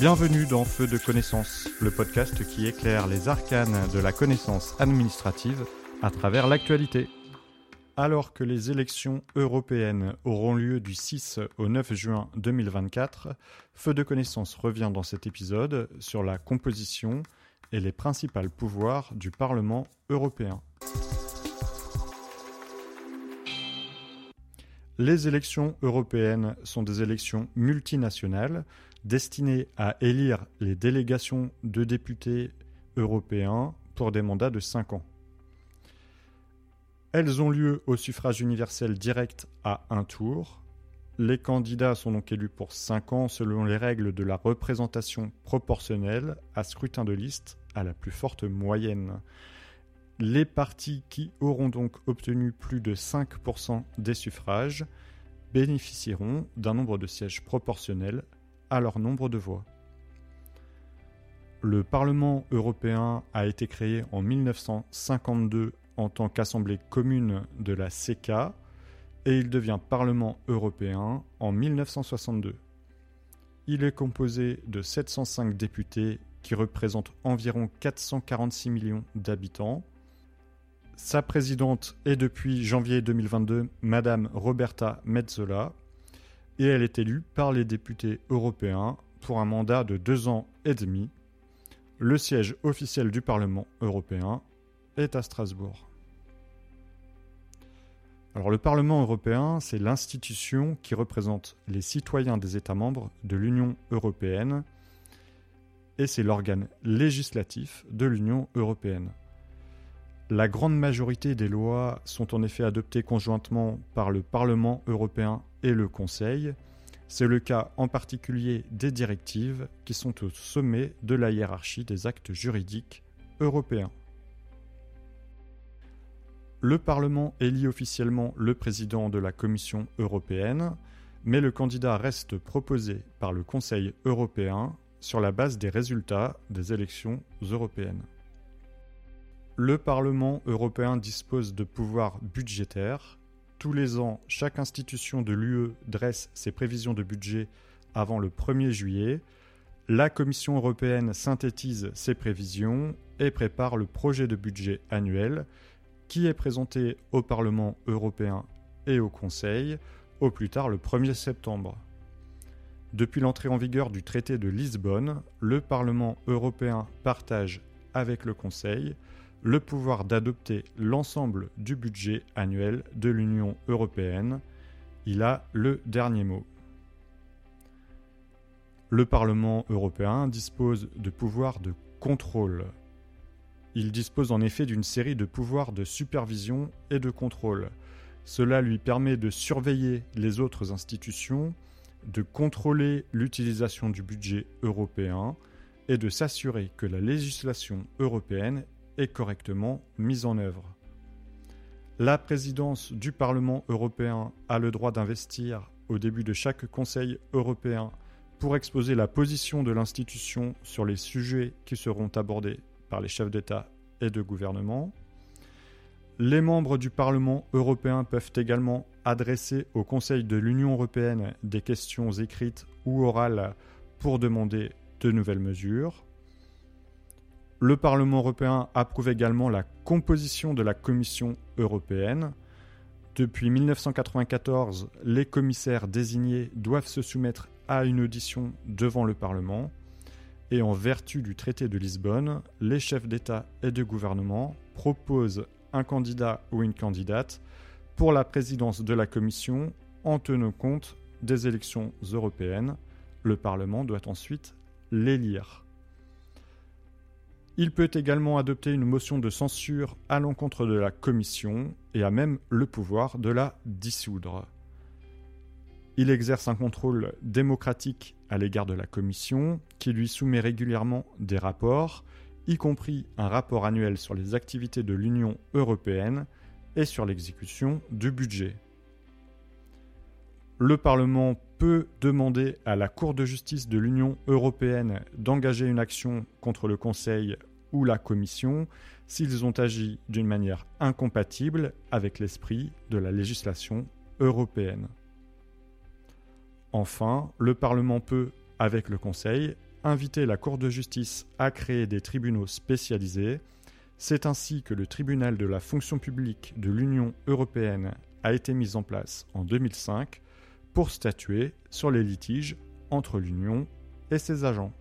Bienvenue dans Feu de connaissance, le podcast qui éclaire les arcanes de la connaissance administrative à travers l'actualité. Alors que les élections européennes auront lieu du 6 au 9 juin 2024, Feu de connaissance revient dans cet épisode sur la composition et les principaux pouvoirs du Parlement européen. Les élections européennes sont des élections multinationales destinées à élire les délégations de députés européens pour des mandats de 5 ans. Elles ont lieu au suffrage universel direct à un tour. Les candidats sont donc élus pour 5 ans selon les règles de la représentation proportionnelle à scrutin de liste à la plus forte moyenne. Les partis qui auront donc obtenu plus de 5% des suffrages bénéficieront d'un nombre de sièges proportionnel à leur nombre de voix. Le Parlement européen a été créé en 1952 en tant qu'assemblée commune de la CECA et il devient Parlement européen en 1962. Il est composé de 705 députés qui représentent environ 446 millions d'habitants. Sa présidente est depuis janvier 2022 Madame Roberta Metzola et elle est élue par les députés européens pour un mandat de deux ans et demi. Le siège officiel du Parlement européen est à Strasbourg. Alors le Parlement européen, c'est l'institution qui représente les citoyens des États membres de l'Union européenne et c'est l'organe législatif de l'Union européenne. La grande majorité des lois sont en effet adoptées conjointement par le Parlement européen et le Conseil. C'est le cas en particulier des directives qui sont au sommet de la hiérarchie des actes juridiques européens. Le Parlement élit officiellement le président de la Commission européenne, mais le candidat reste proposé par le Conseil européen sur la base des résultats des élections européennes. Le Parlement européen dispose de pouvoirs budgétaires. Tous les ans, chaque institution de l'UE dresse ses prévisions de budget avant le 1er juillet. La Commission européenne synthétise ses prévisions et prépare le projet de budget annuel qui est présenté au Parlement européen et au Conseil au plus tard le 1er septembre. Depuis l'entrée en vigueur du traité de Lisbonne, le Parlement européen partage avec le Conseil le pouvoir d'adopter l'ensemble du budget annuel de l'Union européenne. Il a le dernier mot. Le Parlement européen dispose de pouvoirs de contrôle. Il dispose en effet d'une série de pouvoirs de supervision et de contrôle. Cela lui permet de surveiller les autres institutions, de contrôler l'utilisation du budget européen et de s'assurer que la législation européenne correctement mise en œuvre. La présidence du Parlement européen a le droit d'investir au début de chaque Conseil européen pour exposer la position de l'institution sur les sujets qui seront abordés par les chefs d'État et de gouvernement. Les membres du Parlement européen peuvent également adresser au Conseil de l'Union européenne des questions écrites ou orales pour demander de nouvelles mesures. Le Parlement européen approuve également la composition de la Commission européenne. Depuis 1994, les commissaires désignés doivent se soumettre à une audition devant le Parlement. Et en vertu du traité de Lisbonne, les chefs d'État et de gouvernement proposent un candidat ou une candidate pour la présidence de la Commission en tenant compte des élections européennes. Le Parlement doit ensuite l'élire. Il peut également adopter une motion de censure à l'encontre de la Commission et a même le pouvoir de la dissoudre. Il exerce un contrôle démocratique à l'égard de la Commission, qui lui soumet régulièrement des rapports, y compris un rapport annuel sur les activités de l'Union européenne et sur l'exécution du budget. Le Parlement peut demander à la Cour de justice de l'Union européenne d'engager une action contre le Conseil ou la Commission s'ils ont agi d'une manière incompatible avec l'esprit de la législation européenne. Enfin, le Parlement peut, avec le Conseil, invité la Cour de justice à créer des tribunaux spécialisés. C'est ainsi que le tribunal de la fonction publique de l'Union européenne a été mis en place en 2005 pour statuer sur les litiges entre l'Union et ses agents.